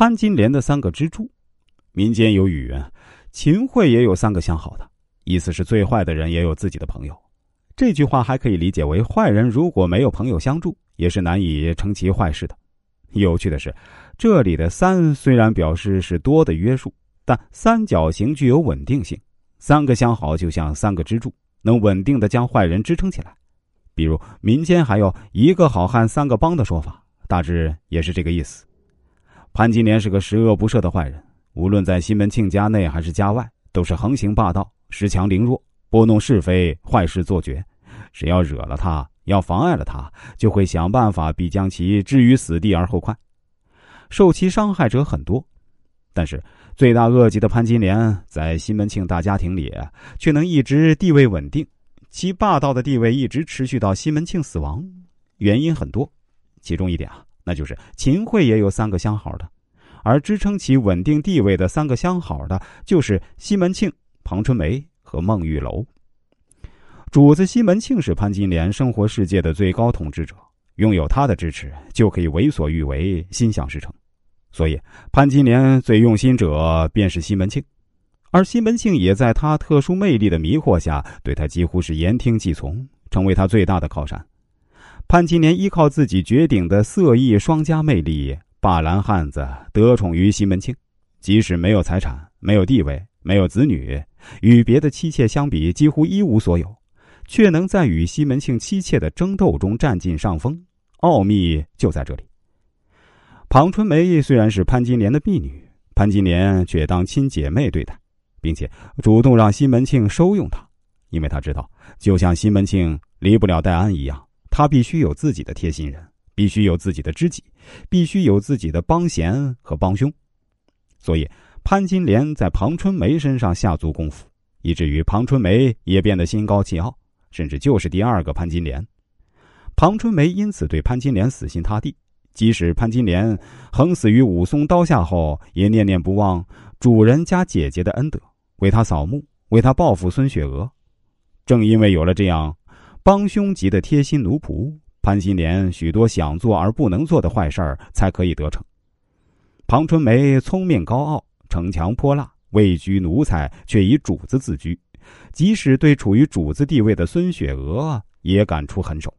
潘金莲的三个支柱，民间有语言：“秦桧也有三个相好的。”意思是最坏的人也有自己的朋友。这句话还可以理解为，坏人如果没有朋友相助，也是难以成其坏事的。有趣的是，这里的“三”虽然表示是多的约束，但三角形具有稳定性。三个相好就像三个支柱，能稳定的将坏人支撑起来。比如民间还有一个好汉三个帮的说法，大致也是这个意思。潘金莲是个十恶不赦的坏人，无论在西门庆家内还是家外，都是横行霸道、恃强凌弱、拨弄是非、坏事做绝。只要惹了他，要妨碍了他，就会想办法必将其置于死地而后快。受其伤害者很多，但是罪大恶极的潘金莲在西门庆大家庭里却能一直地位稳定，其霸道的地位一直持续到西门庆死亡。原因很多，其中一点啊，那就是秦桧也有三个相好的，而支撑其稳定地位的三个相好的，就是西门庆、庞春梅和孟玉楼。主子西门庆是潘金莲生活世界的最高统治者，拥有他的支持，就可以为所欲为，心想事成。所以，潘金莲最用心者便是西门庆，而西门庆也在他特殊魅力的迷惑下，对他几乎是言听计从，成为他最大的靠山。潘金莲依靠自己绝顶的色艺双佳魅力，霸蓝汉子得宠于西门庆，即使没有财产、没有地位、没有子女，与别的妻妾相比，几乎一无所有。却能在与西门庆妻妾的争斗中占尽上风，奥秘就在这里。庞春梅虽然是潘金莲的婢女，潘金莲却当亲姐妹对待，并且主动让西门庆收用她，因为她知道，就像西门庆离不了戴安一样，他必须有自己的贴心人，必须有自己的知己，必须有自己的帮闲和帮凶。所以，潘金莲在庞春梅身上下足功夫，以至于庞春梅也变得心高气傲。甚至就是第二个潘金莲，庞春梅因此对潘金莲死心塌地。即使潘金莲横死于武松刀下后，也念念不忘主人家姐姐的恩德，为她扫墓，为她报复孙雪娥。正因为有了这样帮凶级的贴心奴仆，潘金莲许多想做而不能做的坏事儿才可以得逞。庞春梅聪明高傲，逞强泼辣，位居奴才，却以主子自居。即使对处于主子地位的孙雪娥也敢出狠手。